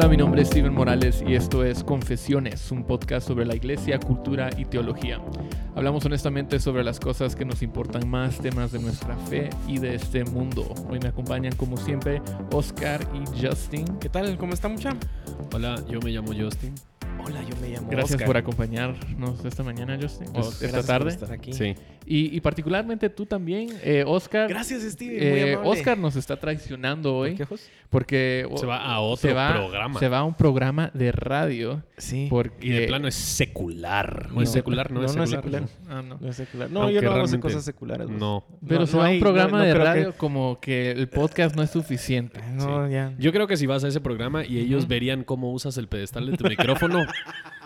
Hola, mi nombre es Steven Morales y esto es Confesiones, un podcast sobre la iglesia, cultura y teología. Hablamos honestamente sobre las cosas que nos importan más, temas de nuestra fe y de este mundo. Hoy me acompañan como siempre Oscar y Justin. ¿Qué tal? ¿Cómo está mucha? Hola, yo me llamo Justin. Hola, yo me llamo Gracias Oscar. por acompañarnos esta mañana, Justin. Gracias esta por tarde. estar aquí. Sí. Y, y particularmente tú también, eh, Oscar. Gracias, Steven. Eh, muy. Oscar nos está traicionando hoy ¿Por qué, porque Se va a otro se va- programa. Se va a un programa de radio Sí. porque Y de plano es secular. ¿No, es secular? No, no, es no es secular. secular. Ah, no. No es secular. No, Aunque yo no hago realmente- cosas seculares. Jos. No. Pero No, se no va a un programa no- no de que- radio como que el podcast no es suficiente. No, ya. Yo creo que si vas a ese programa y ellos verían cómo usas el pedestal de tu micrófono,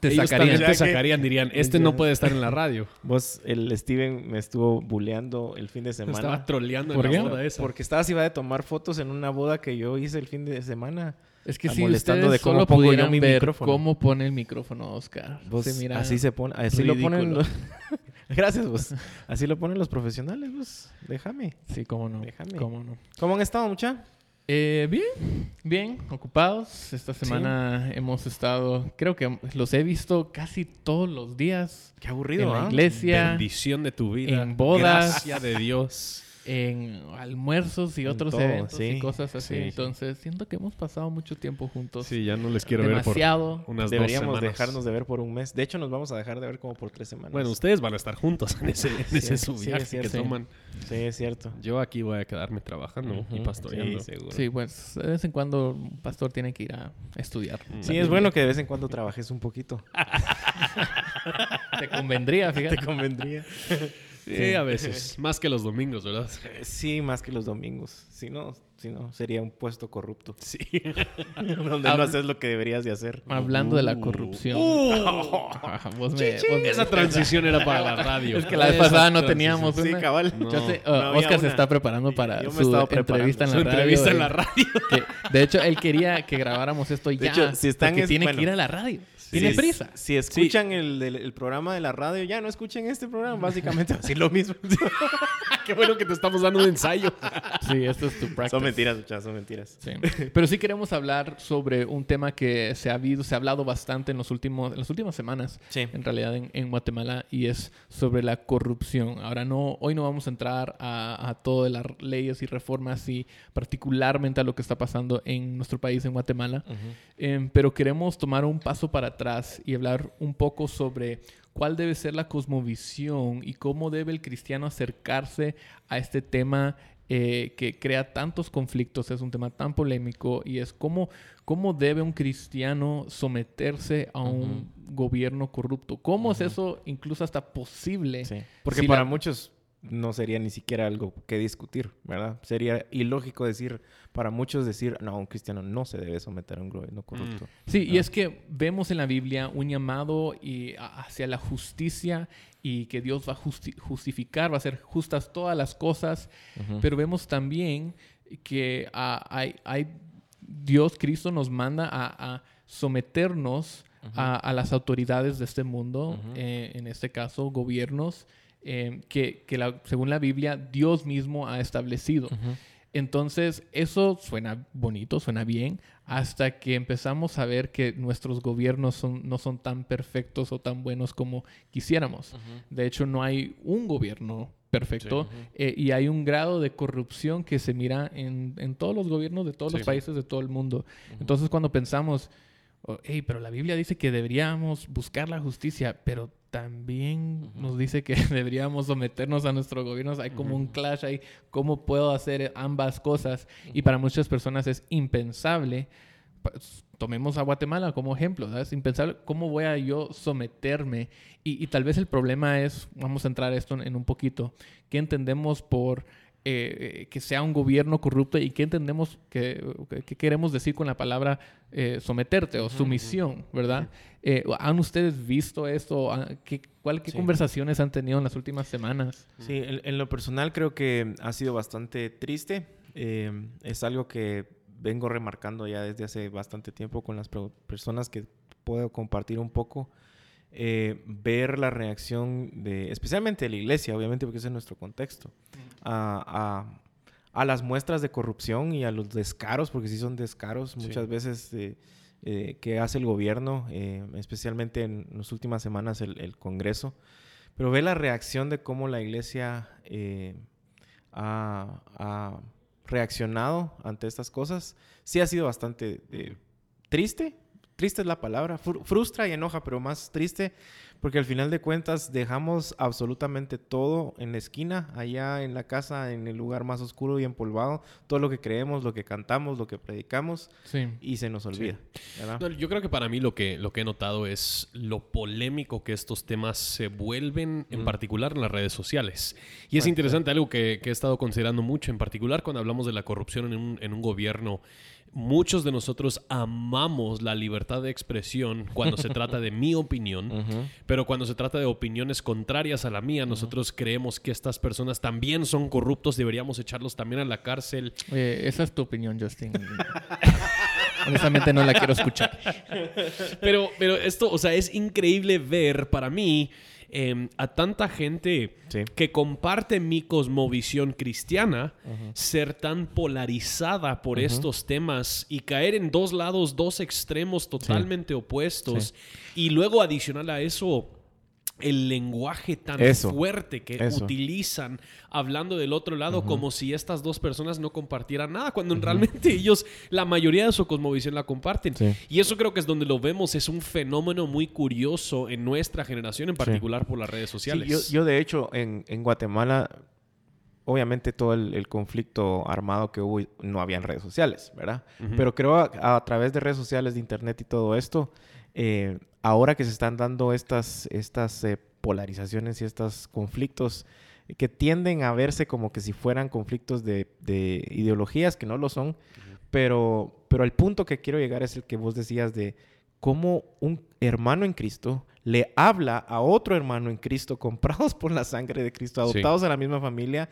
Te ellos sacarían. te dirían, este no puede estar en la radio. Vos, el Steven me estuvo buleando el fin de semana. estaba troleando ¿Por en la boda esa. Porque estabas iba a tomar fotos en una boda que yo hice el fin de semana. Es que Está si molestando ustedes de cómo solo pongo yo mi ver micrófono. cómo pone el micrófono Oscar. Vos, se mira así se pone, así lo ponen los... Gracias, vos. Así lo ponen los profesionales, vos. Déjame. Sí, cómo no. Déjame. Cómo no. ¿Cómo han estado, mucha? Eh, bien, bien, ocupados. Esta semana hemos estado, creo que los he visto casi todos los días Qué en aburrido, la ¿ah? iglesia, Bendición de tu vida. en bodas. Gracia de Dios. En almuerzos y En otros todo, eventos y cosas así. Sí, sí. Entonces, siento que hemos pasado mucho tiempo juntos. Sí, ya no les quiero ver Demasiado. por unas Deberíamos dos dejarnos de ver por un mes. De hecho, nos vamos a dejar de ver como por tres semanas. Bueno, ustedes van a estar juntos en ese, en ese Sí, viaje es que cierto. toman. Sí, es cierto. Yo aquí voy a quedarme trabajando y pastoreando. Sí, seguro. Sí, pues de vez en cuando un pastor tiene que ir a estudiar. Mm. Sí, es bueno que de vez en cuando trabajes un poquito. Te convendría, fíjate. Te convendría. Sí, a veces. Más que los domingos, ¿verdad? Eh, Sí, más que los domingos. Si no, si no sería un puesto corrupto. Sí. donde no haces lo que deberías de hacer. Hablando de la Uh. corrupción. Uh. Vos me- vos me- Esa transición era para la radio. Es que la vez pasada no teníamos Sí, una. cabal. No. Yo sé, no uh, había Oscar se está preparando para Yo su entrevista en la Su radio. entrevista en la radio. que, de hecho, él quería que grabáramos esto ya. hecho, si están porque es- tiene bueno. que ir a la radio. Tiene Si- prisa. Si escuchan el, el- el programa de la radio, ya no escuchen este programa. Básicamente así lo mismo. Qué bueno que te estamos dando un ensayo. Sí, esto es tu practice. son mentiras, muchachos, son mentiras. Sí. Pero sí queremos hablar sobre un tema que se ha, habido, se ha hablado bastante en, los últimos, en las últimas semanas, Sí. en realidad en, en Guatemala, y es sobre la corrupción. Ahora, no, hoy no vamos a entrar a, a todas las leyes y reformas y particularmente a lo que está pasando en nuestro país, en Guatemala, Em, pero queremos tomar un paso para atrás y hablar un poco sobre cuál debe ser la cosmovisión y cómo debe el cristiano acercarse a este tema eh, que crea tantos conflictos, es un tema tan polémico y es cómo, cómo debe un cristiano someterse a un gobierno corrupto. ¿Cómo es eso incluso hasta posible? Sí. Porque Si para la- muchos no sería ni siquiera algo que discutir, ¿verdad? Sería ilógico decir, para muchos decir, no, un cristiano no se debe someter a un gobierno corrupto. Sí, y es que vemos en la Biblia un llamado y, hacia la justicia y que Dios va a justi- justificar, va a hacer justas todas las cosas, pero vemos también que hay, hay- Dios, Cristo nos manda a, a someternos a, a las autoridades de este mundo, eh, en este caso gobiernos, eh, que, que la- según la Biblia Dios mismo ha establecido. Entonces, eso suena bonito, suena bien, hasta que empezamos a ver que nuestros gobiernos son, no son tan perfectos o tan buenos como quisiéramos. De hecho, no hay un gobierno perfecto Sí. eh, y hay un grado de corrupción que se mira en, en todos los gobiernos de todos los países de todo el mundo. Entonces, cuando pensamos, oh, hey, pero la Biblia dice que deberíamos buscar la justicia, pero también Ujú. nos dice que deberíamos someternos a nuestros gobiernos. Hay como un Ujú. clash ahí. ¿Cómo puedo hacer ambas cosas? Y para muchas personas es impensable. Tomemos a Guatemala como ejemplo. ¿verdad? Es impensable. ¿Cómo voy a yo someterme? Y, y tal vez el problema es, vamos a entrar esto en, en un poquito, ¿qué entendemos por eh, que sea un gobierno corrupto y qué entendemos que, qué queremos decir con la palabra eh, someterte o sumisión, ¿verdad? Eh, ¿Han ustedes visto esto? ¿Han- ¿Qué, cuál- qué Sí. conversaciones han tenido en las últimas semanas? Sí, en, en lo personal creo que ha sido bastante triste. Eh, es algo que vengo remarcando ya desde hace bastante tiempo con las personas que puedo compartir un poco. Eh, ver la reacción de, especialmente de la iglesia, obviamente porque ese es nuestro contexto, a, a- a las muestras de corrupción y a los descaros, porque sí son descaros muchas veces eh, eh, que hace el gobierno, eh, especialmente en las últimas semanas el, el, Congreso. Pero ve la reacción de cómo la iglesia ha, ha, reaccionado ante estas cosas. Sí ha sido bastante triste, triste es la palabra, frustra y enoja, pero más triste porque al final de cuentas dejamos absolutamente todo en la esquina, allá en la casa, en el lugar más oscuro y empolvado, todo lo que creemos, lo que cantamos, lo que predicamos, y se nos olvida. yo creo que para mí lo que, lo que he notado es lo polémico que estos temas se vuelven, en particular en las redes sociales. Y es interesante algo que, he estado considerando mucho, en particular cuando hablamos de la corrupción en un, en un gobierno muchos de nosotros amamos la libertad de expresión cuando se trata de mi opinión, pero cuando se trata de opiniones contrarias a la mía, nosotros creemos que estas personas también son corruptos, deberíamos echarlos también a la cárcel. esa es tu opinión, Justin. Honestamente no la quiero escuchar. Pero, pero esto, o sea, es increíble ver para mí Em, a tanta gente que comparte mi cosmovisión cristiana ser tan polarizada por estos temas y caer en dos lados, dos extremos totalmente opuestos. Y luego adicional a eso, el lenguaje tan fuerte que utilizan hablando del otro lado como si estas dos personas no compartieran nada, cuando realmente ellos, la mayoría de su cosmovisión la comparten. Y eso creo que es donde lo vemos, es un fenómeno muy curioso en nuestra generación, en particular por las redes sociales. Yo, de hecho en, Guatemala, obviamente todo el, conflicto armado que hubo no había en redes sociales, ¿verdad? Pero creo a, través de redes sociales, de internet y todo esto, eh, ahora que se están dando estas, estas eh, polarizaciones y estos conflictos que tienden a verse como que si fueran conflictos de, ideologías, que no lo son, pero, pero el punto que quiero llegar es el que vos decías de cómo un hermano en Cristo le habla a otro hermano en Cristo, comprados por la sangre de Cristo, adoptados a la misma familia,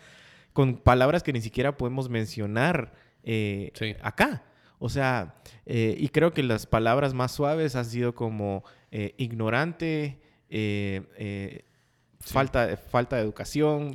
con palabras que ni siquiera podemos mencionar eh, acá. O sea, eh, y creo que las palabras más suaves han sido como eh, ignorante, eh, falta, falta de educación.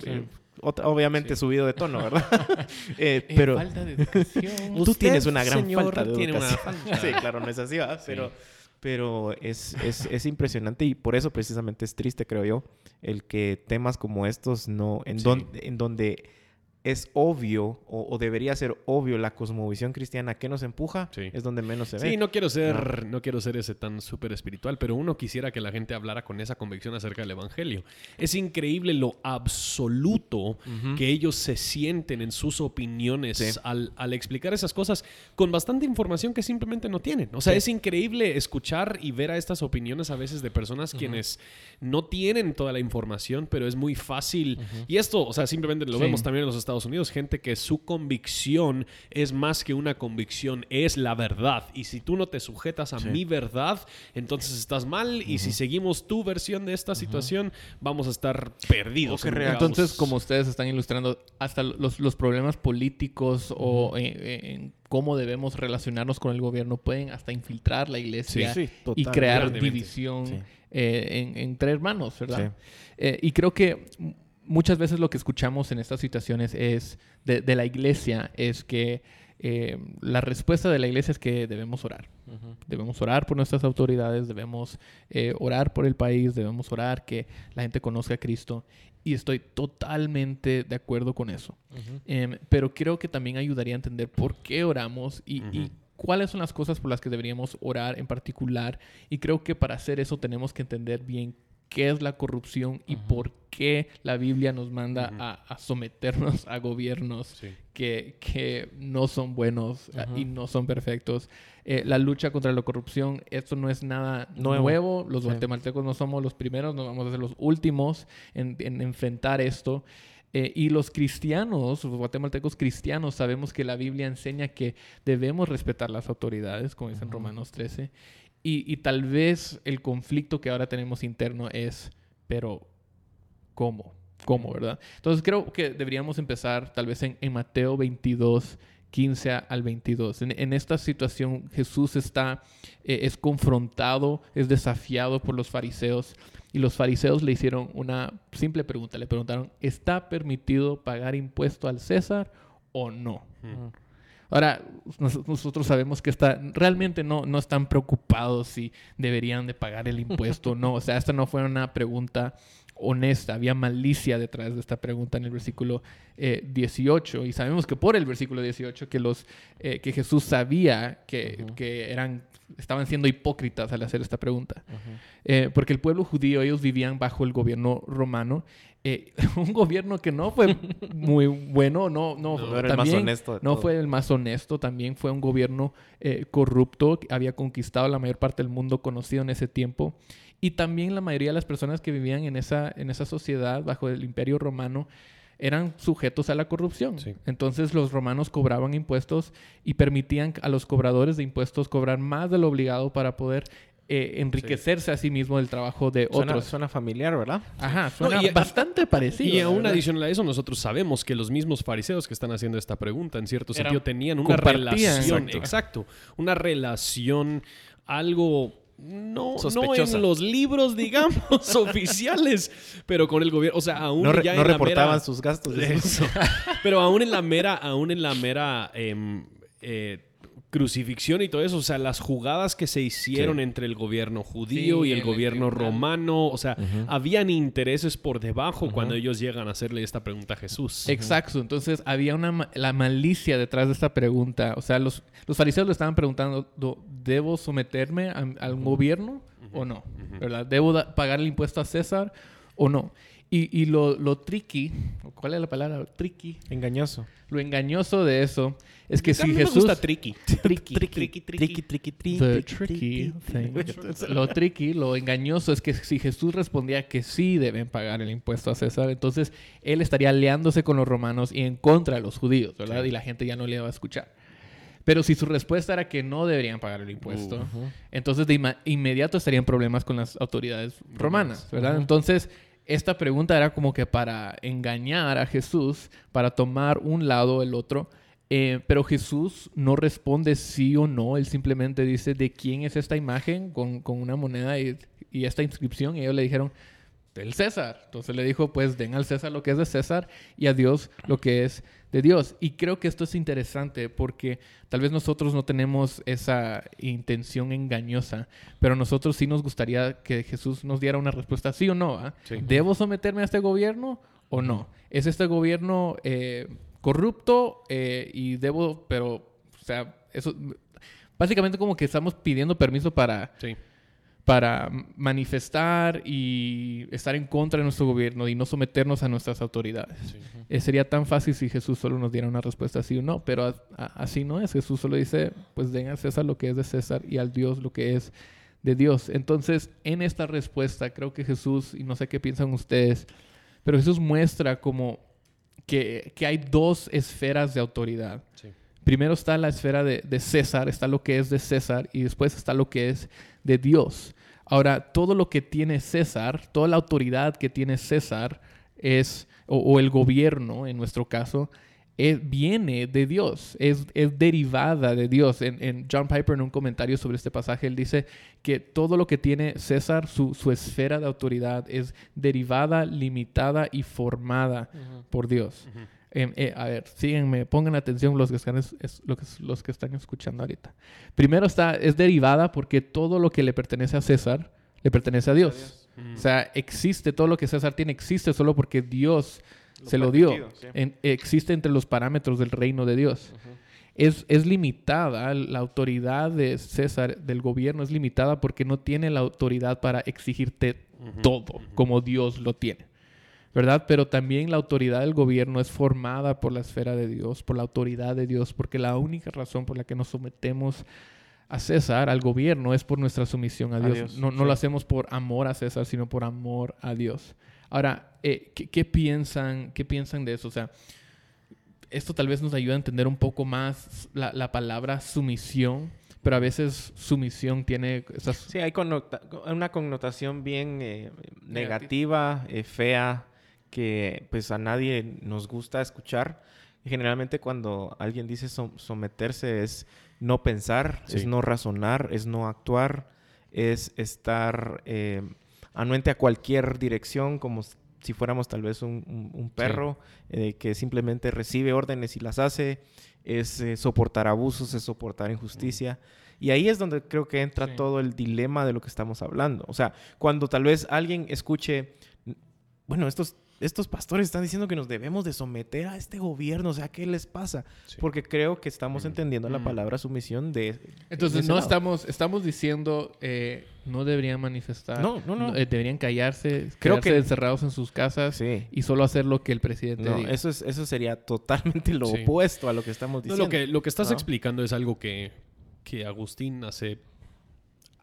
obviamente subido de tono, ¿verdad? pero falta de educación. tú tienes una gran falta de educación. sí, claro, no es así, ¿verdad? Pero, pero es, es, es, impresionante y por eso precisamente es triste, creo yo, el que temas como estos no, en, en donde es obvio o, debería ser obvio la cosmovisión cristiana que nos empuja, es donde menos se ve. Sí, no quiero ser, no, quiero ser ese tan súper espiritual, pero uno quisiera que la gente hablara con esa convicción acerca del Evangelio. Es increíble lo absoluto que ellos se sienten en sus opiniones al, explicar esas cosas con bastante información que simplemente no tienen. O sea, es increíble escuchar y ver a estas opiniones a veces de personas quienes no tienen toda la información, pero es muy fácil. Y esto, o sea, simplemente lo vemos también en los Estados Unidos, gente que su convicción es más que una convicción, es la verdad. Y si tú no te sujetas a mi verdad, entonces estás mal. Y si seguimos tu versión de esta situación, vamos a estar perdidos. entonces, como ustedes están ilustrando, hasta los, problemas políticos o en, cómo debemos relacionarnos con el gobierno pueden hasta infiltrar la iglesia y crear división eh, entre hermanos, ¿verdad? Eh, y creo que muchas veces lo que escuchamos en estas situaciones es de, la iglesia es que eh, la respuesta de la iglesia es que debemos orar. Debemos orar por nuestras autoridades, debemos eh, orar por el país, debemos orar que la gente conozca a Cristo. Y estoy totalmente de acuerdo con eso. Em, pero creo que también ayudaría a entender por qué oramos y, y cuáles son las cosas por las que deberíamos orar en particular. Y creo que para hacer eso tenemos que entender bien qué es la corrupción y por qué la Biblia nos manda a, someternos a gobiernos que, no son buenos ah, y no son perfectos. Eh, la lucha contra la corrupción, esto no es nada nuevo. Los guatemaltecos no somos los primeros, no vamos a ser los últimos en, enfrentar esto. Eh, y los cristianos, los guatemaltecos cristianos, sabemos que la Biblia enseña que debemos respetar las autoridades, como dice en Romanos 13, y, tal vez el conflicto que ahora tenemos interno es, pero ¿cómo? ¿Cómo, verdad? Entonces creo que deberíamos empezar tal vez en, Mateo 22, 15 al 22. En, esta situación Jesús está, eh, es confrontado, es desafiado por los fariseos y los fariseos le hicieron una simple pregunta. Le preguntaron, ¿está permitido pagar impuesto al César o no. Ahora, nosotros sabemos que está, realmente no, no están preocupados si deberían de pagar el impuesto o no. O sea, esta no fue una pregunta honesta, había malicia detrás de esta pregunta en el versículo 18 eh, y sabemos que por el versículo 18 que los eh, que Jesús sabía que, que, eran estaban siendo hipócritas al hacer esta pregunta. Eh, porque el pueblo judío ellos vivían bajo el gobierno romano un gobierno que no fue muy bueno no no, también, no fue el más honesto también fue un gobierno corrupto que había conquistado la mayor parte del mundo conocido en ese tiempo. Y también la mayoría de las personas que vivían en esa, en esa sociedad bajo el imperio romano eran sujetos a la corrupción. Entonces los romanos cobraban impuestos y permitían a los cobradores de impuestos cobrar más de lo obligado para poder eh, enriquecerse a sí mismo del trabajo de otros. Suena familiar, ¿verdad? Ajá, suena bastante parecido. Y aún adicional a eso, nosotros sabemos que los mismos fariseos que están haciendo esta pregunta, en cierto sentido, tenían una relación. exacto. Una relación algo no, no en los libros, digamos, oficiales, pero con el gobierno, o sea, aún no, ya no reportaban sus gastos. De eso. pero aún en la mera, aún en la mera em, eh, crucifixión y todo eso, o sea, las jugadas que se hicieron entre el gobierno judío y el, gobierno romano, o sea, habían intereses por debajo cuando ellos llegan a hacerle esta pregunta a Jesús. Exacto, entonces había una la malicia detrás de esta pregunta, o sea, los, los fariseos le estaban preguntando, ¿debo someterme a, un gobierno o no? ¿Verdad? ¿Debo pagar el impuesto a César o no? Y, lo, lo tricky, ¿cuál es la palabra? Tricky. Engañoso. Lo engañoso de eso es que si Jesús... Me tricky. Tricky. Tricky, tricky, tricky, tricky. Lo tricky, lo engañoso es que si Jesús respondía que sí deben pagar el impuesto a César, entonces él estaría aliándose con los romanos y en contra de los judíos, ¿verdad? Y la gente ya no le iba a escuchar. Pero si su respuesta era que no deberían pagar el impuesto, entonces de inmediato estarían problemas con las autoridades romanas, ¿verdad? Entonces esta pregunta era como que para engañar a Jesús, para tomar un lado o el otro. Eh, pero Jesús no responde sí o no, él simplemente dice de quién es esta imagen con, una moneda y, y, esta inscripción. Y ellos le dijeron, del César. Entonces le dijo, pues den al César lo que es de César y a Dios lo que es de Dios. Y creo que esto es interesante porque tal vez nosotros no tenemos esa intención engañosa, pero nosotros sí nos gustaría que Jesús nos diera una respuesta sí o no. ¿ah? ¿Debo someterme a este gobierno o no? ¿Es este gobierno eh, corrupto eh, y debo, pero, o sea, eso, básicamente como que estamos pidiendo permiso para para manifestar y estar en contra de nuestro gobierno y no someternos a nuestras autoridades. Eh, sería tan fácil si Jesús solo nos diera una respuesta sí o no, pero así no es. Jesús solo dice, pues den a César lo que es de César y al Dios lo que es de Dios. Entonces, en esta respuesta, creo que Jesús, y no sé qué piensan ustedes, pero Jesús muestra como que, hay dos esferas de autoridad. Primero está la esfera de, de César, está lo que es de César, y después está lo que es de Dios. Ahora, todo lo que tiene César, toda la autoridad que tiene César es, o, el gobierno en nuestro caso, es, viene de Dios, es, es derivada de Dios. En, John Piper, en un comentario sobre este pasaje, él dice que todo lo que tiene César, su, esfera de autoridad, es derivada, limitada y formada por Dios. Em, eh, a ver, síguenme, pongan atención los que, están, los que están escuchando ahorita. Primero está, es derivada porque todo lo que le pertenece a César le pertenece a Dios. O sea, existe, todo lo que César tiene existe solo porque Dios se lo dio. existe entre los parámetros del reino de Dios. es, es, limitada, la autoridad de César, del gobierno, es limitada porque no tiene la autoridad para exigirte todo como Dios lo tiene. ¿verdad? Pero también la autoridad del gobierno es formada por la esfera de Dios, por la autoridad de Dios, porque la única razón por la que nos sometemos a César, al gobierno, es por nuestra sumisión a Dios. no, lo hacemos por amor a César, sino por amor a Dios. Ahora, eh, ¿qué, piensan, ¿qué piensan de eso? O sea, esto tal vez nos ayuda a entender un poco más la, palabra sumisión, pero a veces sumisión tiene... Sí, hay una connotación bien eh, negativa, eh, fea, que pues a nadie nos gusta escuchar. generalmente cuando alguien dice someterse es no pensar, es no razonar, es no actuar, es estar eh, anuente a cualquier dirección como si fuéramos tal vez un, perro eh, que simplemente recibe órdenes y las hace, es eh, soportar abusos, es soportar injusticia. Y ahí es donde creo que entra todo el dilema de lo que estamos hablando. O sea, cuando tal vez alguien escuche, bueno, estos estos pastores están diciendo que nos debemos de someter a este gobierno, o sea, ¿qué les pasa? Porque creo que estamos entendiendo la palabra sumisión de... Entonces, no estamos, estamos diciendo, eh, no deberían manifestar, no, no, no. Eh, deberían callarse, creo que encerrados en sus casas y solo hacer lo que el presidente no, Eso, es, eso sería totalmente lo opuesto a lo que estamos diciendo. lo, que, lo que estás explicando es algo que, que Agustín hace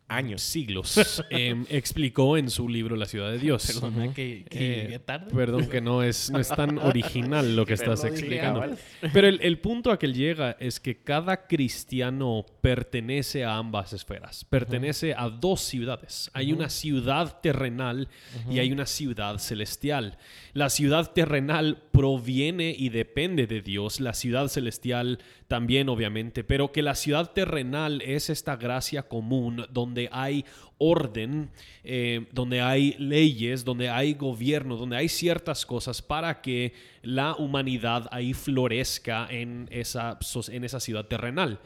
años, siglos, em, explicó en su libro La ciudad de Dios. Perdón, que, eh, tarde. Perdón que no es, no es tan original lo que estás explicando. Pero el, el, punto a que él llega es que cada cristiano pertenece a ambas esferas, pertenece a dos ciudades. Hay una ciudad terrenal y hay una ciudad celestial. La ciudad terrenal proviene y depende de Dios, la ciudad celestial también obviamente, pero que la ciudad terrenal es esta gracia común donde hay orden, eh, donde hay leyes, donde hay gobierno, donde hay ciertas cosas para que la humanidad ahí florezca en esa, en esa ciudad terrenal.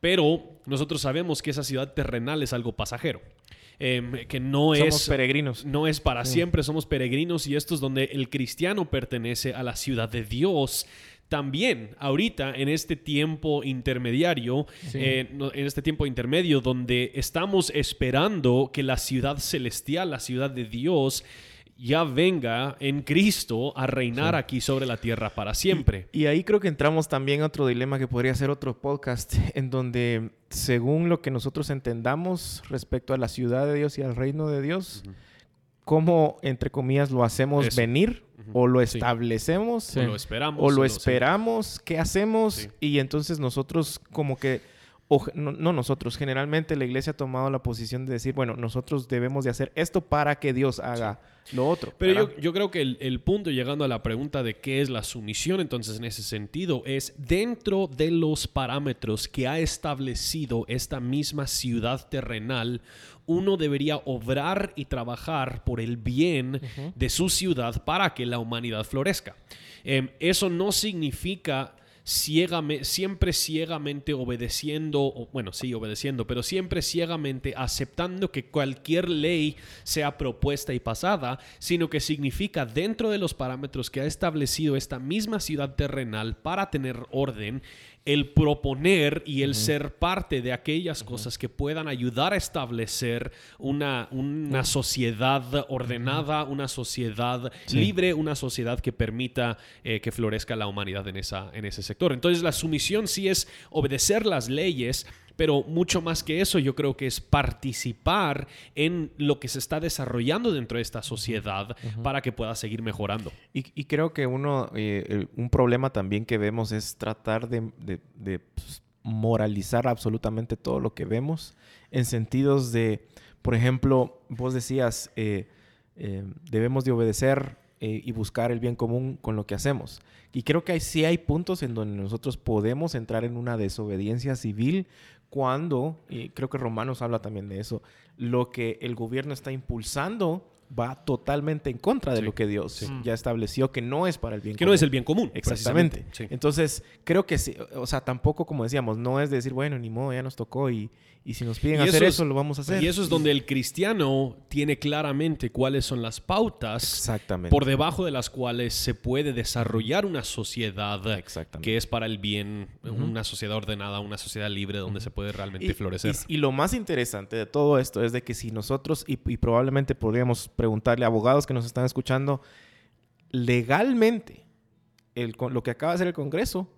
Pero nosotros sabemos que esa ciudad terrenal es algo pasajero. Em, que no somos peregrinos. No es para siempre, somos peregrinos y esto es donde el cristiano pertenece a la ciudad de Dios también ahorita en este tiempo intermediario, eh, en este tiempo intermedio donde estamos esperando que la ciudad celestial, la ciudad de Dios, ya venga en Cristo a reinar aquí sobre la tierra para siempre. Y, ahí creo que entramos también a otro dilema que podría ser otro podcast, en donde según lo que nosotros entendamos respecto a la ciudad de Dios y al reino de Dios, cómo, entre comillas, lo hacemos venir o lo establecemos o lo esperamos o lo esperamos qué hacemos y entonces nosotros como que no, nosotros. Generalmente la iglesia ha tomado la posición de decir bueno nosotros debemos de hacer esto para que Dios haga lo otro pero yo, creo que el, el, punto llegando a la pregunta de qué es la sumisión entonces en ese sentido es dentro de los parámetros que ha establecido esta misma ciudad terrenal uno debería obrar y trabajar por el bien de su ciudad para que la humanidad florezca. Em, eso no significa siempre ciegamente obedeciendo, bueno, sí, obedeciendo, pero siempre ciegamente aceptando que cualquier ley sea propuesta y pasada, sino que significa dentro de los parámetros que ha establecido esta misma ciudad terrenal para tener orden, el proponer y el ser parte de aquellas cosas que puedan ayudar a establecer una, una sociedad ordenada, una sociedad libre, una sociedad que permita eh, que florezca la humanidad en, esa, en ese sector. Entonces la sumisión sí es obedecer las leyes, pero mucho más que eso, yo creo que es participar en lo que se está desarrollando dentro de esta sociedad para que pueda seguir mejorando. Y, creo que uno, eh, un problema también que vemos es tratar de, pues, moralizar absolutamente todo lo que vemos en sentidos de, por ejemplo, vos decías, eh, eh, debemos de obedecer y buscar el bien común con lo que hacemos. Y creo que sí hay puntos en donde nosotros podemos entrar en una desobediencia civil cuando, y creo que Romanos habla también de eso, lo que el gobierno está impulsando va totalmente en contra de lo que Dios ya estableció que no es para el bien que no es el bien común. Exactamente. Entonces, creo que sí, o sea, tampoco como decíamos, no es decir, bueno, ni modo, ya nos tocó y, y si nos piden hacer eso, lo vamos a hacer. Y eso es donde el cristiano tiene claramente cuáles son las pautas Exactamente. por debajo de las cuales se puede desarrollar una sociedad que es para el bien, una sociedad ordenada, una sociedad libre donde se puede realmente florecer. Y, lo más interesante de todo esto es de que si nosotros, y, probablemente podríamos preguntarle a abogados que nos están escuchando, legalmente, el, lo que acaba de hacer el Congreso,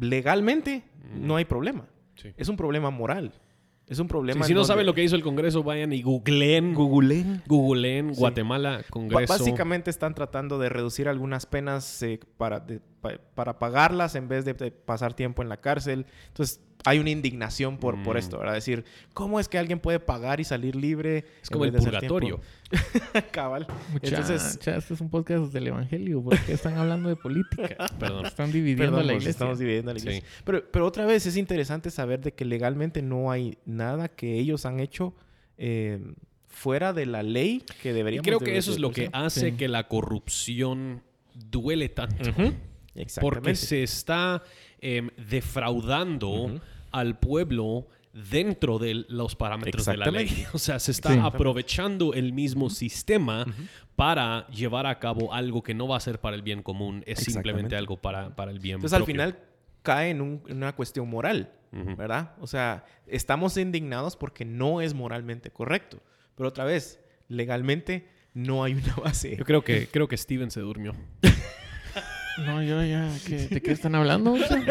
legalmente no hay problema. Es un problema moral. Es un problema. si no saben lo que hizo el Congreso, vayan y googleen. Googleen. Googleen Guatemala, Congreso. básicamente están tratando de reducir algunas penas eh, para, para pagarlas en vez de, pasar tiempo en la cárcel. Entonces, hay una indignación por, por mm. esto, ¿verdad? Decir, ¿cómo es que alguien puede pagar y salir libre? Es como el purgatorio. Cabal. Entonces, este es un podcast del Evangelio. ¿Por qué están hablando de política? Perdón. Están dividiendo la iglesia. Estamos dividiendo la iglesia. Pero, pero otra vez es interesante saber de que legalmente no hay nada que ellos han hecho eh, fuera de la ley que Y deberíamos creo de- que eso es lo que hace Sí. que la corrupción duele tanto. Ujú. Porque Exactamente. se está em, defraudando. Al pueblo dentro de los parámetros de la ley. O sea, se está Sí. aprovechando el mismo sistema para llevar a cabo algo que no va a ser para el bien común, es simplemente algo para, para el bien Entonces al final cae en, un- en una cuestión moral. ¿verdad? O sea, estamos indignados porque no es moralmente correcto. Pero otra vez, legalmente no hay una base. Yo creo que, creo que Steven se durmió. No, yo ya. ¿qué- ¿De qué están hablando? o sea?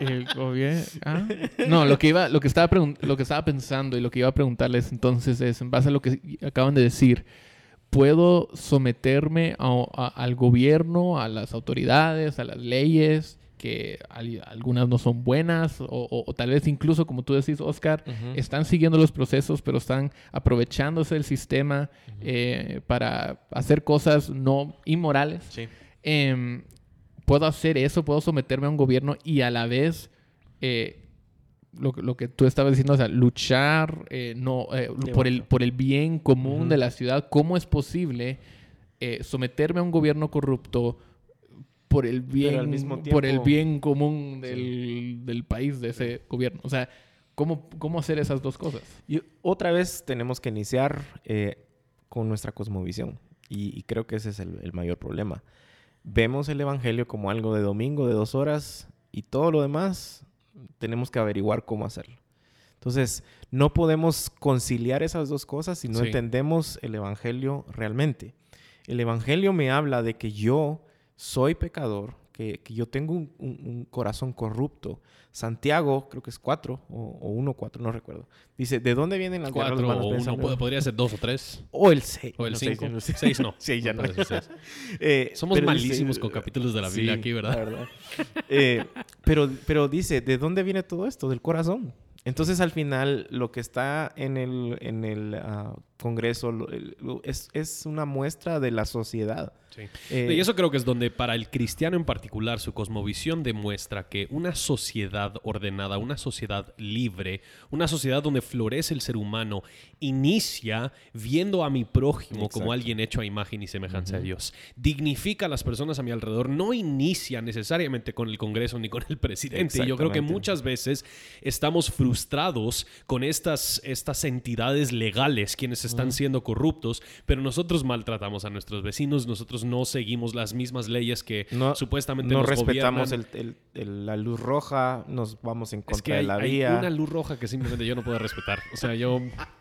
El gobierno. ¿ah? No, lo que iba, lo que estaba lo que estaba pensando y lo que iba a preguntarles entonces es, en base a lo que acaban de decir, ¿puedo someterme a- a- al gobierno, a las autoridades, a las leyes, que al- algunas no son buenas, o, o- o tal vez incluso, como tú decís, Oscar, están siguiendo los procesos, pero están aprovechándose del sistema eh, para hacer cosas no inmorales? Sí. em, puedo hacer eso, puedo someterme a un gobierno y a la vez eh, lo, que- lo que tú estabas diciendo, o sea, luchar eh, no, eh, por, el, por el bien común Ujú. de la ciudad. ¿Cómo es posible eh, someterme a un gobierno corrupto por el bien, al mismo por el tiempo- bien común del, del país, de ese gobierno? O sea, ¿cómo, ¿cómo hacer esas dos cosas? Y otra vez tenemos que iniciar eh, con nuestra cosmovisión. Y, y creo que ese es el, el mayor problema. Vemos el Evangelio como algo de domingo, de dos horas, y todo lo demás tenemos que averiguar cómo hacerlo. Entonces, no podemos conciliar esas dos cosas si no Sí. entendemos el Evangelio realmente. El Evangelio me habla de que yo soy pecador, que, que yo tengo un, un- un corazón corrupto. Santiago, creo que es 4 o, o 1 4, no recuerdo. Dice, ¿de dónde vienen las guerras, Cuatro malos o uno, pensamientos?" pod- podría ser dos o tres. O el 6. O el cinco. Seis no. Sí, ya no. seis. Eh, Somos malísimos dice- con capítulos de la Biblia Sí, aquí, ¿verdad? la verdad. Eh, pero, pero dice, ¿de dónde viene todo esto? Del corazón. Entonces, al final, lo que está en el, en el ah, Congreso es, es una muestra de la sociedad. Sí. Eh, y eso creo que es donde para el cristiano en particular su cosmovisión demuestra que una sociedad ordenada, una sociedad libre, una sociedad donde florece el ser humano, inicia viendo a mi prójimo como alguien hecho a imagen y semejanza de Dios. Dignifica a las personas a mi alrededor, no inicia necesariamente con el Congreso ni con el presidente. Yo creo que muchas veces estamos frustrados con estas, estas entidades legales quienes están siendo corruptos, pero nosotros maltratamos a nuestros vecinos, nosotros no seguimos las mismas leyes que no, supuestamente no nos respetamos gobiernan. el- el- el- la luz roja, nos vamos en Es contra de hay, la hay vía. una luz roja que simplemente yo no puedo respetar. O sea, yo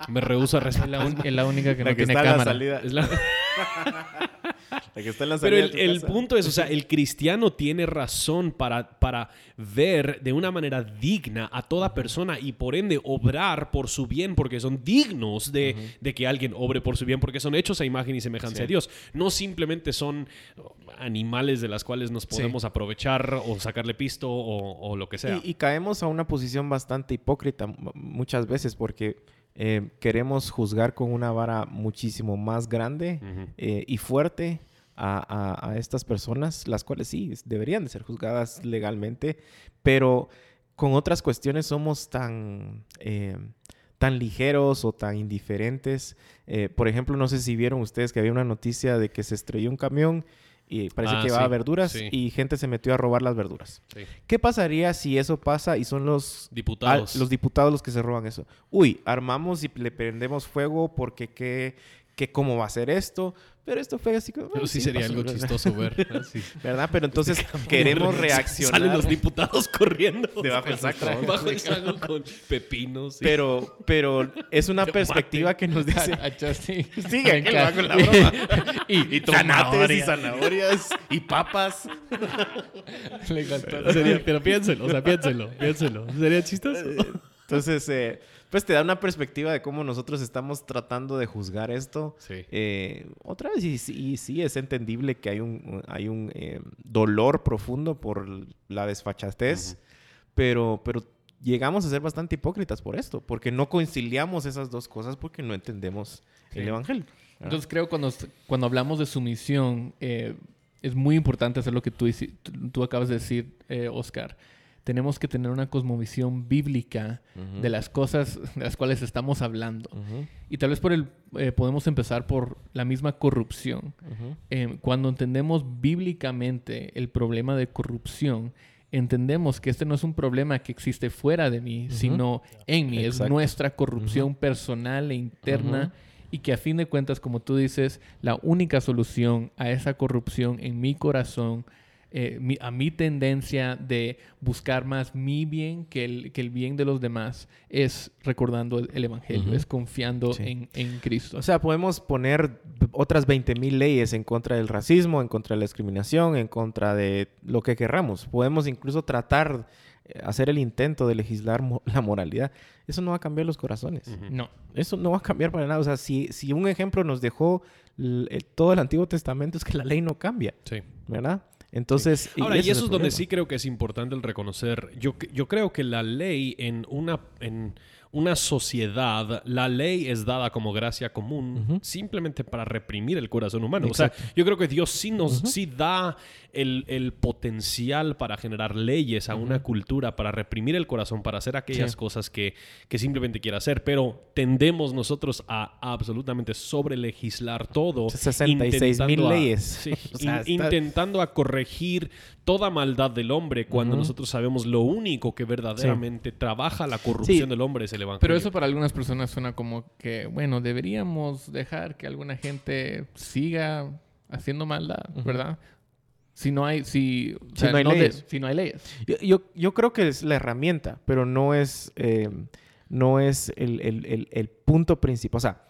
me rehúso a Es la, respetar. un- es la única que la no que tiene está en la cámara. salida. Es la- la que está en la Pero el, punto es, o sea, el cristiano tiene razón para, para ver de una manera digna a toda persona y por ende obrar por su bien porque son dignos de, de que alguien obre por su bien porque son hechos a imagen y semejanza Sí. de Dios. No simplemente son animales de las cuales nos podemos aprovechar o sacarle pisto o, o lo que sea. Y, y caemos a una posición bastante hipócrita muchas veces porque eh, queremos juzgar con una vara muchísimo más grande eh, y fuerte a, a- a estas personas, las cuales sí deberían de ser juzgadas legalmente, pero con otras cuestiones somos tan, eh, tan ligeros o tan indiferentes. Por ejemplo, no sé si vieron ustedes que había una noticia de que se estrelló un camión y parece Ah, que llevaba sí, verduras sí. y gente se metió a robar las verduras. Sí. ¿Qué pasaría si eso pasa y son los Diputados. al- los diputados los que se roban eso? Uy, armamos y le prendemos fuego porque qué, qué cómo va a ser esto. Pero esto fue así como... Pero "Ah, sí sería pasó", algo ¿verdad? chistoso ver. ¿no? Sí. ¿Verdad? Pero entonces queremos reaccionar. Salen los diputados corriendo. Debajo del saco. Bajo el saco con pepinos. y- Pero, pero es una perspectiva que nos dice... A- a Justin. Sigue Venga. va con la broma. y, y Tomates y zanahorias y papas. Le encantó. Sería- pero piénselo, o sea, piénselo, piénselo. Sería chistoso. Entonces, eh, pues te da una perspectiva de cómo nosotros estamos tratando de juzgar esto. Sí. Eh, otra vez, y, sí- y sí es entendible que hay un, hay un eh, dolor profundo por la desfachatez, pero, pero llegamos a ser bastante hipócritas por esto, porque no conciliamos esas dos cosas porque no entendemos Sí. el Evangelio. Entonces creo cuando, cuando hablamos de sumisión, eh, es muy importante hacer lo que tú acabas de decir, eh, Oscar. Tenemos que tener una cosmovisión bíblica de las cosas de las cuales estamos hablando. Y tal vez por el, eh, podemos empezar por la misma corrupción. Eh, cuando entendemos bíblicamente el problema de corrupción, entendemos que este no es un problema que existe fuera de mí, sino en mí. Es nuestra corrupción personal e interna. Y que a fin de cuentas, como tú dices, la única solución a esa corrupción en mi corazón eh, a mi tendencia de buscar más mi bien que el, que el bien de los demás es recordando el, Evangelio, es confiando en, en, Cristo. O sea, podemos poner otras 20.000 leyes en contra del racismo, en contra de la discriminación, en contra de lo que querramos. Podemos incluso tratar, eh, hacer el intento de legislar la moralidad. Eso no va a cambiar los corazones. No. Eso no va a cambiar para nada. O sea, si, si un ejemplo nos dejó todo el Antiguo Testamento es que la ley no cambia. Sí. ¿Verdad? Entonces, Ahora, y eso es, donde sí creo que es importante el reconocer. Yo, yo creo que la ley en una, en una sociedad, la ley es dada como gracia común simplemente para reprimir el corazón humano. O sea, yo creo que Dios sí nos sí da el, potencial para generar leyes a una cultura, para reprimir el corazón, para hacer aquellas cosas que, que, simplemente quiere hacer. Pero tendemos nosotros a, absolutamente sobre legislar todo. 66 mil leyes. Intentando a corregir toda maldad del hombre cuando nosotros sabemos lo único que verdaderamente trabaja la corrupción del hombre es el evangelio. Pero eso para algunas personas suena como que, bueno, deberíamos dejar que alguna gente siga haciendo maldad, ¿verdad? Si no hay, si, no hay leyes. si no hay leyes. Yo, yo, creo que es la herramienta, pero no es, eh, no es el, el, el, punto principal. O sea,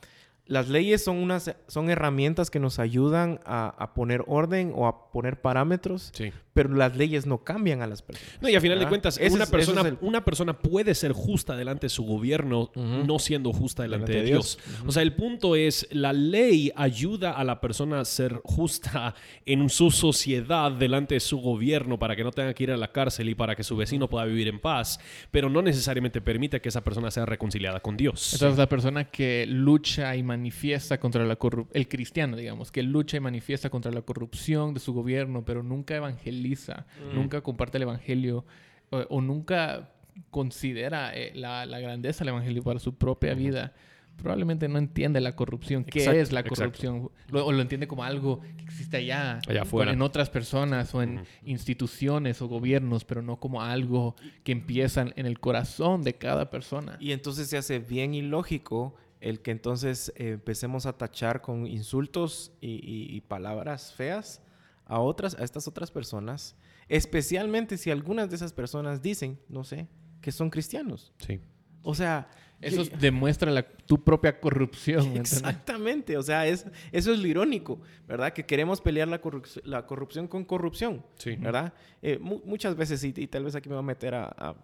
las leyes son, unas, son herramientas que nos ayudan a, a poner orden o a poner parámetros, sí pero las leyes no cambian a las personas. No, y a final de cuentas, una, persona, una persona puede ser justa delante de su gobierno, no siendo justa delante, de Dios. O sea, el punto es, la ley ayuda a la persona a ser justa en su sociedad delante de su gobierno para que no tenga que ir a la cárcel y para que su vecino pueda vivir en paz, pero no necesariamente permite que esa persona sea reconciliada con Dios. Entonces, la persona que lucha y manifiesta contra la corrupción, el cristiano, digamos, que lucha y manifiesta contra la corrupción de su gobierno, pero nunca evangeliza Mm. nunca comparte el Evangelio o, nunca considera eh, la, grandeza del Evangelio para su propia vida, probablemente no entiende la corrupción. ¿Qué es la corrupción? o lo entiende como algo que existe allá, afuera. en otras personas o en instituciones o gobiernos, pero no como algo que empieza en el corazón de cada persona. Y entonces se hace bien ilógico el que entonces eh, empecemos a tachar con insultos y palabras feas a otras, a estas otras personas, especialmente si algunas de esas personas dicen, no sé, que son cristianos. Sí. O sea, eso demuestra la, tu propia corrupción. Exactamente, o sea, es, eso es lo irónico, ¿verdad? Que queremos pelear la, la corrupción con corrupción, sí. ¿verdad? Eh, muchas veces, y, y, tal vez aquí me voy a meter a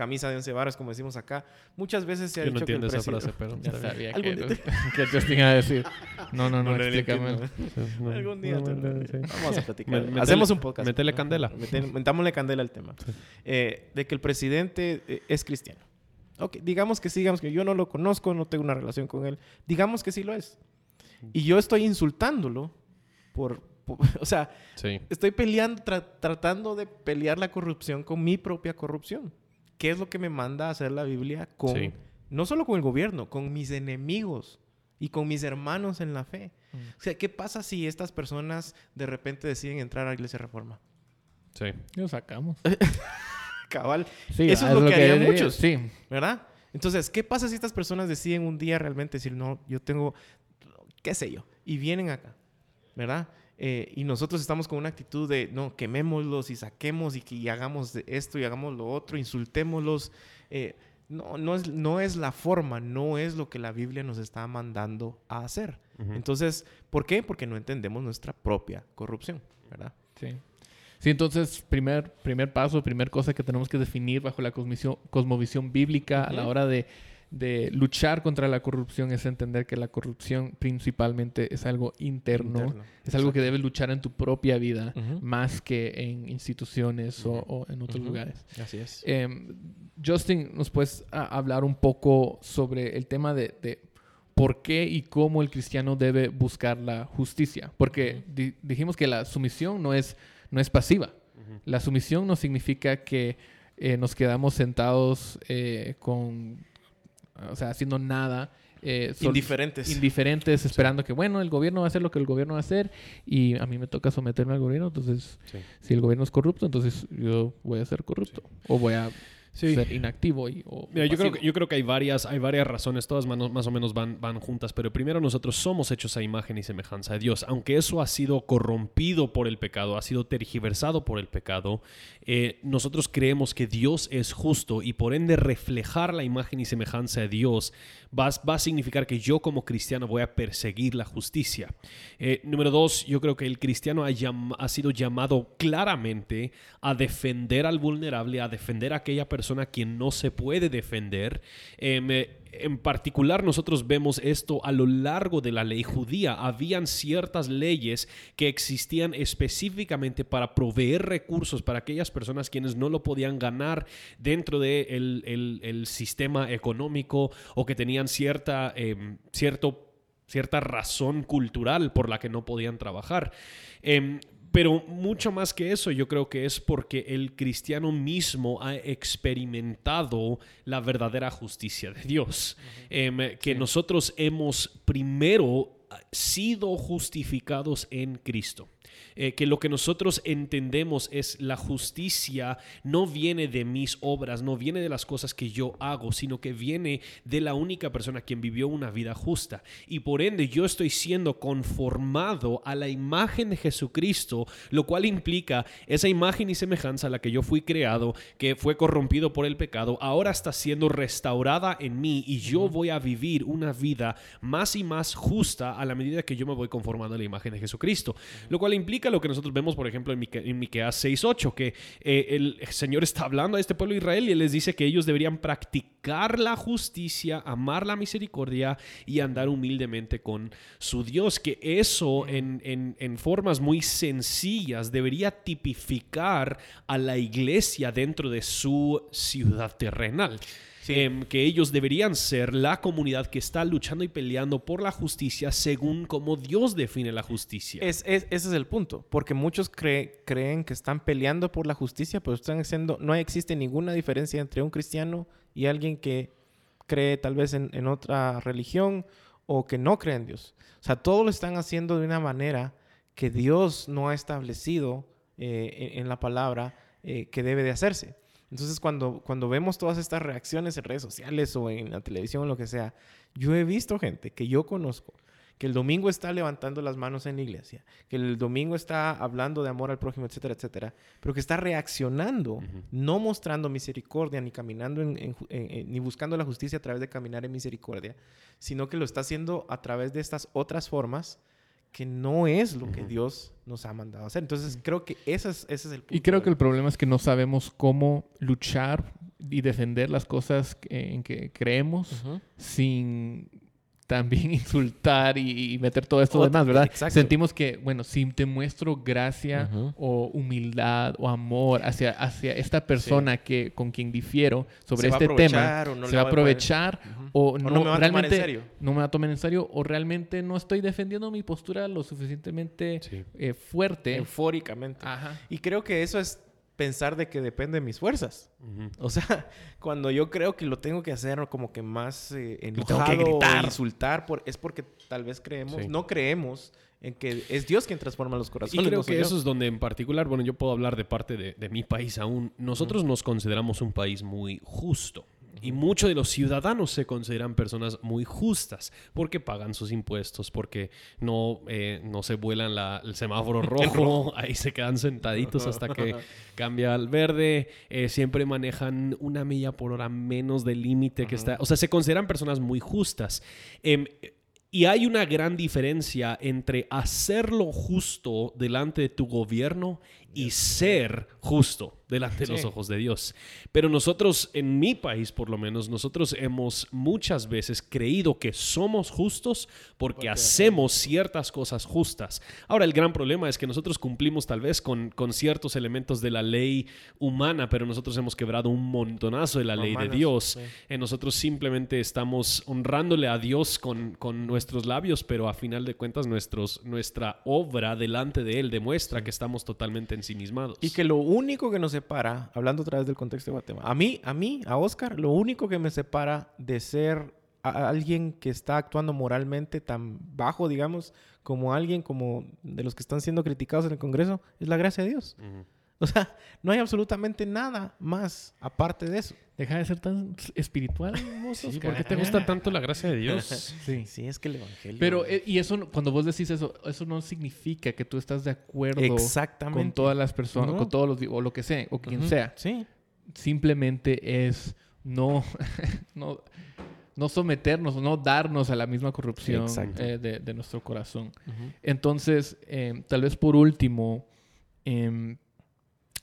camisa de once varas, como decimos acá. Muchas veces se ha dicho que el esa frase, pero... Ya sabía que, que Justin iba a decir. No, no, no, explícame. Algún día vamos a platicar. Hacemos un podcast. Metele candela. Metámosle candela al tema. Eh, de que el presidente eh, es cristiano. Ok, digamos que sí, digamos que yo no lo conozco, no tengo una relación con él. Digamos que sí lo es. Y yo estoy insultándolo por, o sea, estoy peleando, tratando de pelear la corrupción con mi propia corrupción. ¿Qué es lo que me manda a hacer la Biblia con, no solo con el gobierno, con mis enemigos y con mis hermanos en la fe? Mm. O sea, ¿qué pasa si estas personas de repente deciden entrar a la Iglesia Reforma? Sí. Lo sacamos. Cabal. Sí, Eso es lo, que, harían muchos. Sí. ¿Verdad? Entonces, ¿qué pasa si estas personas deciden un día realmente decir, no, yo tengo, qué sé yo, y vienen acá, ¿verdad? Eh, y nosotros estamos con una actitud de, no, quemémoslos y saquemos y, que, hagamos esto y hagamos lo otro, insultémoslos. Eh, no, no, es, no es la forma, no es lo que la Biblia nos está mandando a hacer. Entonces, ¿por qué? Porque no entendemos nuestra propia corrupción, ¿verdad? Sí. Sí, entonces, primer, primer paso, primer cosa que tenemos que definir bajo la cosmovisión, bíblica a la hora de de luchar contra la corrupción es entender que la corrupción principalmente es algo interno, es algo que debes luchar en tu propia vida más que en instituciones o, en otros lugares. Así es. Em, Justin, ¿nos puedes hablar un poco sobre el tema de, por qué y cómo el cristiano debe buscar la justicia? Porque dijimos que la sumisión no es, no es pasiva. La sumisión no significa que eh, nos quedamos sentados eh, con, o sea, haciendo nada. eh, Indiferentes. indiferentes, esperando que, bueno, el gobierno va a hacer lo que el gobierno va a hacer y a mí me toca someterme al gobierno, entonces, Sí. si el gobierno es corrupto, entonces yo voy a ser corrupto o voy a Sí. ser inactivo y, o Mira, yo creo, que, yo creo que hay varias, hay varias razones, todas más, más o menos van, van juntas, pero primero nosotros somos hechos a imagen y semejanza de Dios. Aunque eso ha sido corrompido por el pecado, ha sido tergiversado por el pecado, eh, nosotros creemos que Dios es justo y por ende reflejar la imagen y semejanza de Dios va, va a significar que yo como cristiano voy a perseguir la justicia. Eh, número dos, yo creo que el cristiano ha, llam- ha sido llamado claramente a defender al vulnerable, a defender a aquella persona a quien no se puede defender. Em, eh, en particular, nosotros vemos esto a lo largo de la ley judía. Habían ciertas leyes que existían específicamente para proveer recursos para aquellas personas quienes no lo podían ganar dentro del el, el sistema económico o que tenían cierta, em, cierto cierta razón cultural por la que no podían trabajar. Em, pero mucho más que eso, yo creo que es porque el cristiano mismo ha experimentado la verdadera justicia de Dios. Em, que nosotros hemos primero sido justificados en Cristo. Eh, que lo que nosotros entendemos es la justicia no viene de mis obras, no viene de las cosas que yo hago, sino que viene de la única persona quien vivió una vida justa. Y por ende yo estoy siendo conformado a la imagen de Jesucristo, lo cual implica esa imagen y semejanza a la que yo fui creado, que fue corrompido por el pecado, ahora está siendo restaurada en mí y yo voy a vivir una vida más y más justa a la medida que yo me voy conformando a la imagen de Jesucristo. Lo cual implica lo que nosotros vemos, por ejemplo, en, Mique- en Miqueas 6.8, que eh, el Señor está hablando a este pueblo de Israel y Él les dice que ellos deberían practicar la justicia, amar la misericordia y andar humildemente con su Dios. Que eso en- en formas muy sencillas debería tipificar a la iglesia dentro de su ciudad terrenal. Em, que ellos deberían ser la comunidad que está luchando y peleando por la justicia según como Dios define la justicia. Es, es- ese es el punto, porque muchos cree- creen que están peleando por la justicia, pero están haciendo, no existe ninguna diferencia entre un cristiano y alguien que cree tal vez en, en otra religión o que no cree en Dios. O sea, todo lo están haciendo de una manera que Dios no ha establecido eh, en, en la palabra eh, que debe de hacerse. Entonces, cuando, cuando vemos todas estas reacciones en redes sociales o en la televisión o lo que sea, yo he visto gente que yo conozco que el domingo está levantando las manos en la iglesia, que el domingo está hablando de amor al prójimo, etcétera, etcétera, pero que está reaccionando, no mostrando misericordia, ni caminando en, en- en- ni buscando la justicia a través de caminar en misericordia, sino que lo está haciendo a través de estas otras formas que no es lo que Dios nos ha mandado a hacer. Entonces, creo que ese es, ese es el punto. Y creo que el problema es que no sabemos cómo luchar y defender las cosas en que creemos sin también insultar y, y meter todo esto demás, ¿verdad? exacto. Sentimos que, bueno, si te muestro gracia o humildad o amor hacia, hacia esta persona que, con quien difiero sobre Se este tema, no se va a poder- aprovechar o, no, no me va a tomar en realmente serio. no me va a tomar en serio o realmente no estoy defendiendo mi postura lo suficientemente Sí. eh, fuerte. Eufóricamente. Ajá. Y creo que eso es pensar de que depende de mis fuerzas. O sea, cuando yo creo que lo tengo que hacer como que más eh, tengo que enojado gritar. o insultar, por, es porque tal vez creemos, Sí. no creemos en que es Dios quien transforma los Y corazones. creo no soy que yo. eso es donde en particular, bueno, yo puedo hablar de parte de, de mi país aún. Nosotros nos consideramos un país muy justo. Y muchos de los ciudadanos se consideran personas muy justas porque pagan sus impuestos, porque no, eh, no se vuelan la- el semáforo rojo, ahí se quedan sentaditos hasta que cambia al verde, eh, siempre manejan una milla por hora menos del límite que está. O sea, se consideran personas muy justas. Em, y hay una gran diferencia entre hacerlo justo delante de tu gobierno y ser justo delante de los Sí. ojos de Dios. Pero nosotros, en mi país por lo menos, nosotros hemos muchas veces creído que somos justos porque hacemos ciertas cosas justas. Ahora, el gran problema es que nosotros cumplimos tal vez con, con ciertos elementos de la ley humana, pero nosotros hemos quebrado un montonazo de la ley de Dios. sí. Eh, nosotros simplemente estamos honrándole a Dios con, con nuestros labios, pero a final de cuentas nuestros, nuestra obra delante de Él demuestra que estamos totalmente ensimismados. Y que lo único que nos separa, hablando otra vez del contexto de Guatemala, a mí, a mí, a Oscar, lo único que me separa de ser alguien que está actuando moralmente tan bajo, digamos, como alguien como de los que están siendo criticados en el Congreso, es la gracia de Dios. O sea, no hay absolutamente nada más aparte de eso. Deja de ser tan espiritual, sí, ¿Por qué te gusta tanto la gracia de Dios? sí. sí, es que el evangelio. Pero, eh, y eso, cuando vos decís eso, eso no significa que tú estás de acuerdo Exactamente. con todas las personas, con todos los, o lo que sea, o quien sea. Sí. Simplemente es no, no, no someternos, no darnos a la misma corrupción eh, de, nuestro corazón. Entonces, eh, tal vez por último, em,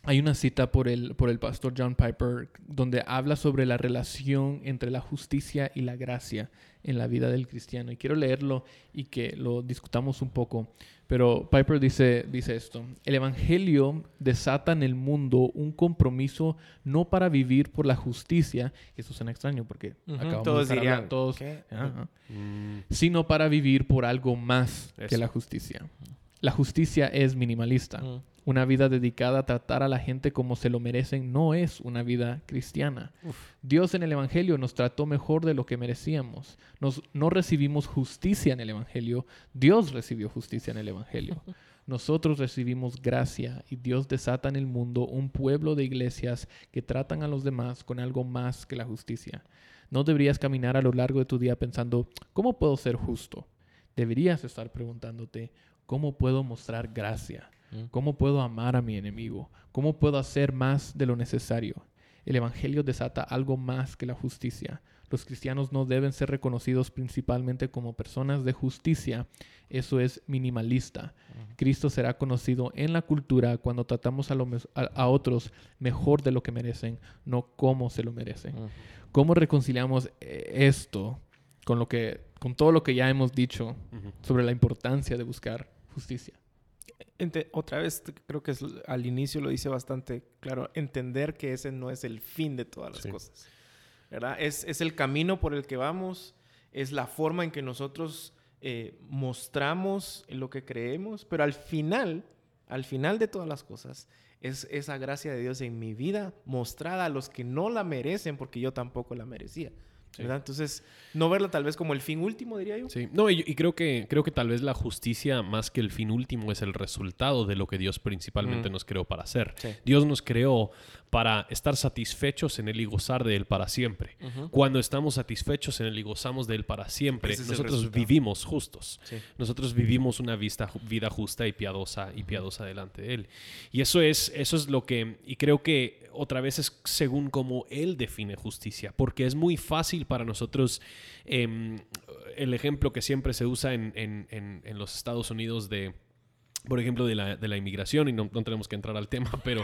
hay una cita por el, por el pastor John Piper donde habla sobre la relación entre la justicia y la gracia en la vida del cristiano. Y quiero leerlo y que lo discutamos un poco. Pero Piper dice, dice esto, el Evangelio desata en el mundo un compromiso no para vivir por la justicia, eso suena extraño porque acabamos todos de dirían, todos, sino para vivir por algo más que la justicia. La justicia es minimalista. Una vida dedicada a tratar a la gente como se lo merecen no es una vida cristiana. Dios en el Evangelio nos trató mejor de lo que merecíamos. Nos, no recibimos justicia en el Evangelio, Dios recibió justicia en el Evangelio. Nosotros recibimos gracia y Dios desata en el mundo un pueblo de iglesias que tratan a los demás con algo más que la justicia. No deberías caminar a lo largo de tu día pensando, ¿cómo puedo ser justo? Deberías estar preguntándote, ¿cómo puedo mostrar gracia? ¿Cómo puedo amar a mi enemigo? ¿Cómo puedo hacer más de lo necesario? El Evangelio desata algo más que la justicia. Los cristianos no deben ser reconocidos principalmente como personas de justicia. Eso es minimalista. Cristo será conocido en la cultura cuando tratamos a, otros mejor de lo que merecen, no como se lo merecen. ¿Cómo reconciliamos eh, esto con, lo que, con todo lo que ya hemos dicho sobre la importancia de buscar justicia? otra vez, creo que al inicio lo dice bastante claro, entender que ese no es el fin de todas las cosas. ¿verdad? Es, es, el camino por el que vamos, es la forma en que nosotros eh, mostramos lo que creemos, pero al final, al final de todas las cosas, es esa gracia de Dios en mi vida mostrada a los que no la merecen porque yo tampoco la merecía. Entonces, no verla tal vez como el fin último, diría yo. Sí, no, y, creo, que, creo que tal vez la justicia, más que el fin último, es el resultado de lo que Dios principalmente mm. nos creó para hacer. Dios nos creó para estar satisfechos en Él y gozar de Él para siempre. Cuando estamos satisfechos en Él y gozamos de Él para siempre, nosotros vivimos justos. Nosotros vivimos una vida justa y piadosa y piadosa delante de Él. Y eso es, eso es lo que, y creo que otra vez es según cómo Él define justicia, porque es muy fácil para nosotros, em, el ejemplo que siempre se usa en, en los Estados Unidos de por ejemplo, de la, de la inmigración, y no, no, tenemos que entrar al tema, pero,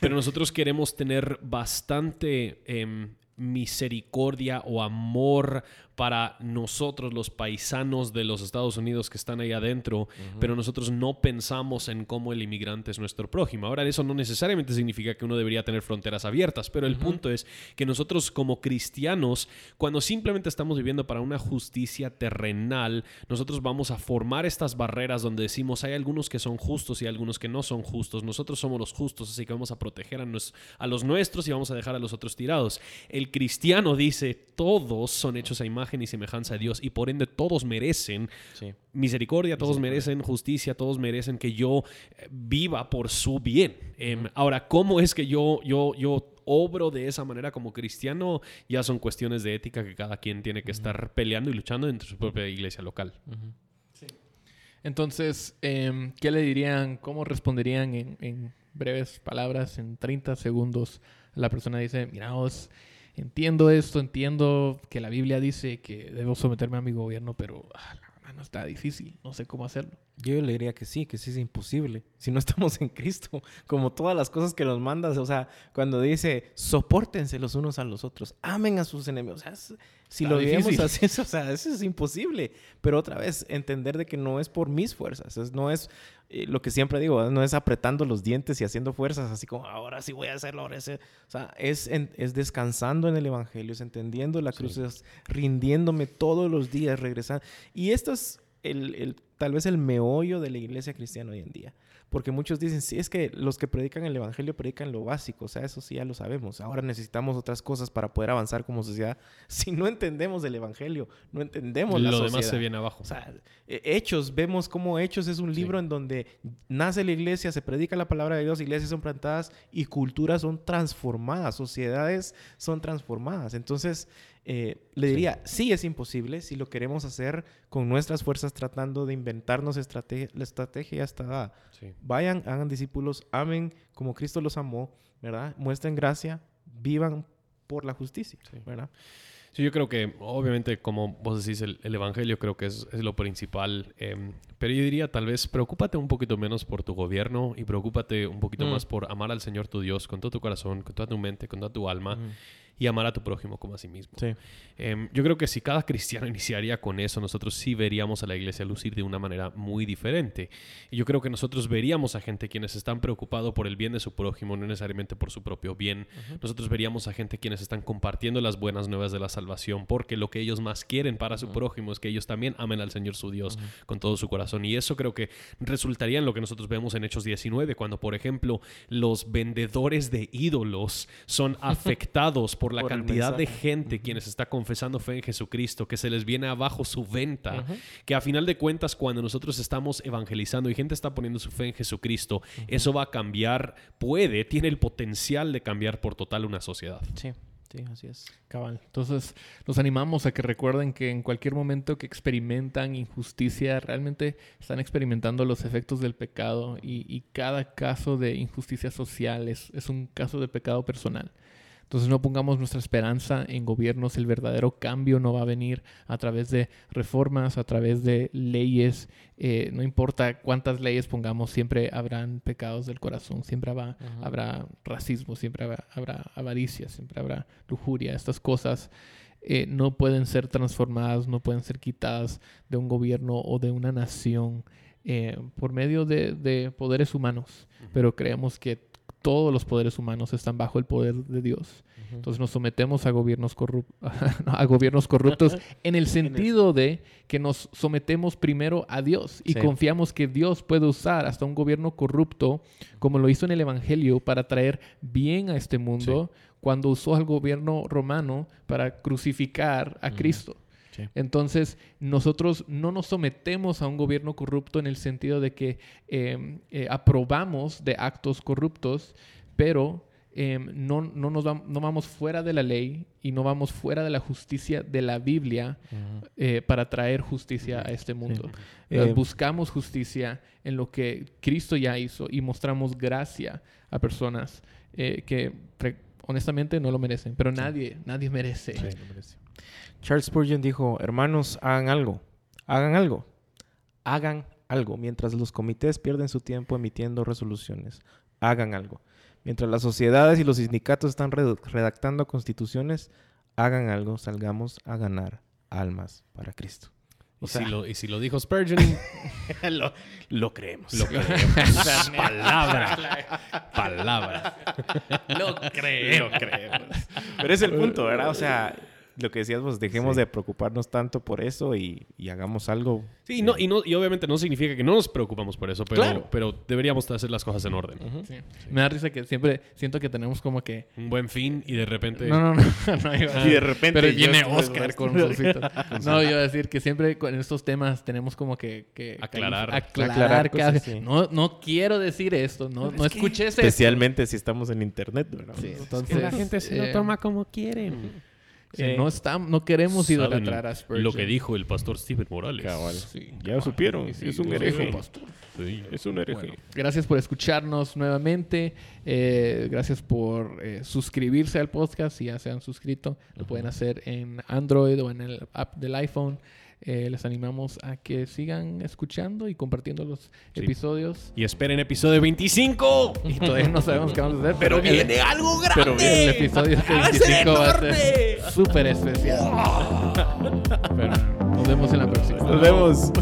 pero nosotros queremos tener bastante em, misericordia o amor para nosotros los paisanos de los Estados Unidos que están ahí adentro, pero nosotros no pensamos en cómo el inmigrante es nuestro prójimo. Ahora, eso no necesariamente significa que uno debería tener fronteras abiertas, pero el punto es que nosotros como cristianos, cuando simplemente estamos viviendo para una justicia terrenal, nosotros vamos a formar estas barreras donde decimos hay algunos que son justos y algunos que no son justos. Nosotros somos los justos, así que vamos a proteger a, a los nuestros y vamos a dejar a los otros tirados. El cristiano dice, todos son hechos a imagen y semejanza de Dios y por ende todos merecen misericordia, todos merecen justicia, todos merecen que yo eh, viva por su bien. Em, ahora, ¿cómo es que yo, yo, yo obro de esa manera como cristiano? Ya son cuestiones de ética que cada quien tiene que estar peleando y luchando dentro de su propia iglesia local. Entonces, em, ¿qué le dirían, cómo responderían en, en, breves palabras, en 30 segundos? La persona dice, mira, vos entiendo esto, entiendo que la Biblia dice que debo someterme a mi gobierno, pero ah, no está difícil, no sé cómo hacerlo. Yo le diría que sí, que sí es imposible. Si no estamos en Cristo, como todas las cosas que nos mandas, o sea, cuando dice, soportense los unos a los otros, amen a sus enemigos. O sea, si lo vivimos así, o sea, eso es imposible. Pero otra vez, entender de que no es por mis fuerzas, no es eh, lo que siempre digo, no es apretando los dientes y haciendo fuerzas, así como ahora sí voy a hacerlo, ahora sí. O sea, es, es descansando en el Evangelio, es entendiendo la cruz, es rindiéndome todos los días, regresando. Y esto es el, el tal vez el meollo de la iglesia cristiana hoy en día. Porque muchos dicen, sí, es que los que predican el Evangelio predican lo básico, o sea, eso sí ya lo sabemos. Ahora necesitamos otras cosas para poder avanzar como sociedad. Si no entendemos el Evangelio, no entendemos la Lo sociedad. demás se viene abajo. O sea, eh, Hechos, vemos cómo Hechos es un libro en donde nace la iglesia, se predica la palabra de Dios, iglesias son plantadas y culturas son transformadas, sociedades son transformadas. Entonces, eh, le diría, sí. es imposible si lo queremos hacer con nuestras fuerzas tratando de inventarnos estrategia. La estrategia está dada. Sí. Vayan, hagan discípulos, amen como Cristo los amó, ¿verdad? Muestren gracia, vivan por la justicia, ¿verdad? Sí, yo creo que, obviamente, como vos decís, el, el Evangelio creo que es, es lo principal. em, pero yo diría, tal vez, preocúpate un poquito menos por tu gobierno y preocúpate un poquito Mm. más por amar al Señor tu Dios con todo tu corazón, con toda tu mente, con toda tu alma y amar a tu prójimo como a sí mismo. Sí. Em, yo creo que si cada cristiano iniciaría con eso, nosotros sí veríamos a la iglesia lucir de una manera muy diferente. Y yo creo que nosotros veríamos a gente quienes están preocupados por el bien de su prójimo, no necesariamente por su propio bien. Nosotros veríamos a gente quienes están compartiendo las buenas nuevas de la salvación, porque lo que ellos más quieren para su prójimo es que ellos también amen al Señor su Dios con todo su corazón. Y eso creo que resultaría en lo que nosotros vemos en Hechos 19, cuando, por ejemplo, los vendedores de ídolos son afectados por la Por cantidad de gente quienes está confesando fe en Jesucristo, que se les viene abajo su venta, que a final de cuentas cuando nosotros estamos evangelizando y gente está poniendo su fe en Jesucristo, eso va a cambiar, puede, tiene el potencial de cambiar por total una sociedad. Sí, sí, así es. Cabal. Entonces, los animamos a que recuerden que en cualquier momento que experimentan injusticia, realmente están experimentando los efectos del pecado y, y cada caso de injusticia social es, es un caso de pecado personal. Entonces no pongamos nuestra esperanza en gobiernos, el verdadero cambio no va a venir a través de reformas, a través de leyes, eh, no importa cuántas leyes pongamos, siempre habrán pecados del corazón, siempre habrá, habrá racismo, siempre habrá, habrá avaricia, siempre habrá lujuria, estas cosas eh, no pueden ser transformadas, no pueden ser quitadas de un gobierno o de una nación eh, por medio de, de poderes humanos, pero creemos que todos los poderes humanos están bajo el poder de Dios. Entonces nos sometemos a gobiernos, corrup- a gobiernos corruptos en el sentido de que nos sometemos primero a Dios y Sí. confiamos que Dios puede usar hasta un gobierno corrupto, como lo hizo en el Evangelio, para traer bien a este mundo, cuando usó al gobierno romano para crucificar a Cristo. Sí. Entonces, nosotros no nos sometemos a un gobierno corrupto en el sentido de que eh, eh, aprobamos de actos corruptos, pero eh, no, no, nos vam- no vamos fuera de la ley y no vamos fuera de la justicia de la Biblia eh, para traer justicia a este mundo. Eh, Eh, buscamos justicia en lo que Cristo ya hizo y mostramos gracia a personas eh, que honestamente no lo merecen, pero nadie, nadie merece. Charles Spurgeon dijo, hermanos, hagan algo, hagan algo, hagan algo, mientras los comités pierden su tiempo emitiendo resoluciones, hagan algo. Mientras las sociedades y los sindicatos están redactando constituciones, hagan algo, salgamos a ganar almas para Cristo. Y, O sea- si, lo, y si lo dijo Spurgeon, lo, lo creemos. lo creemos. palabra. Palabra. Lo creemos. Pero es el punto, ¿verdad? O sea, lo que decías vos, dejemos Sí. de preocuparnos tanto por eso y, y hagamos algo. Sí, y no, y, no, y obviamente no significa que no nos preocupamos por eso, pero, Claro. pero deberíamos hacer las cosas en orden. Sí. Me da risa que siempre siento que tenemos como que... Un buen fin y de repente... No, no, no. no iba a- Y de repente Pero viene Oscar con. No, yo iba a decir que siempre con estos temas tenemos como que... que Aclarar. aclarar. Aclarar cosas, sí. no, no quiero decir esto. No, no escuché eso. Especialmente si estamos en internet, ¿verdad? Sí, Es entonces... que la gente se eh, lo toma como quieren. Eh, no, estamos, no queremos ¿Saben idolatrar a Spurgeon. Lo que dijo el pastor Steven Morales. Cabal. Sí, Ya supieron, Sí, sí, es un hereje. pastor. Sí. Es un hereje. Bueno, gracias por escucharnos nuevamente. Eh, gracias por eh, suscribirse al podcast. Si ya se han suscrito, lo pueden hacer en Android o en el app del iPhone. Eh, les animamos a que sigan escuchando y compartiendo los Sí. episodios. Y esperen episodio 25. Y todavía no sabemos qué vamos a hacer, Pero viene algo pero grande. el episodio Va a ser 25 va a ser súper especial. Pero nos vemos en la próxima. Nos vemos.